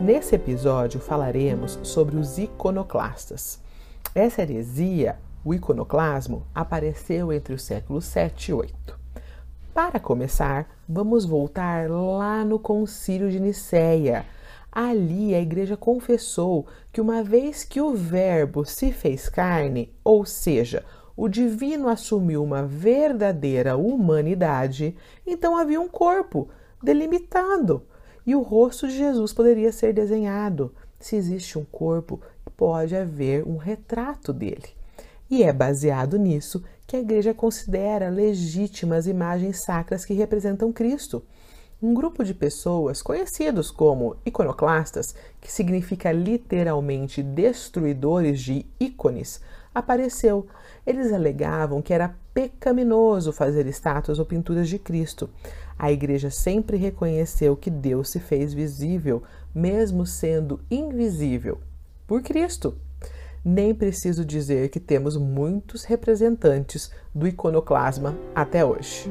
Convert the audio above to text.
Nesse episódio falaremos sobre os iconoclastas. Essa heresia, o iconoclasmo, apareceu entre os séculos 7 e 8. Para começar, vamos voltar lá no Concílio de Nicéia. Ali a igreja confessou que uma vez que o Verbo se fez carne, ou seja, o divino assumiu uma verdadeira humanidade, então havia um corpo delimitado e o rosto de Jesus poderia ser desenhado. Se existe um corpo, pode haver um retrato dele. E é baseado nisso que a igreja considera legítimas imagens sacras que representam Cristo. Um grupo de pessoas conhecidos como iconoclastas, que significa literalmente destruidores de ícones, apareceu. Eles alegavam que era pecaminoso fazer estátuas ou pinturas de Cristo. A igreja sempre reconheceu que Deus se fez visível, mesmo sendo invisível, por Cristo. Nem preciso dizer que temos muitos representantes do iconoclasma até hoje.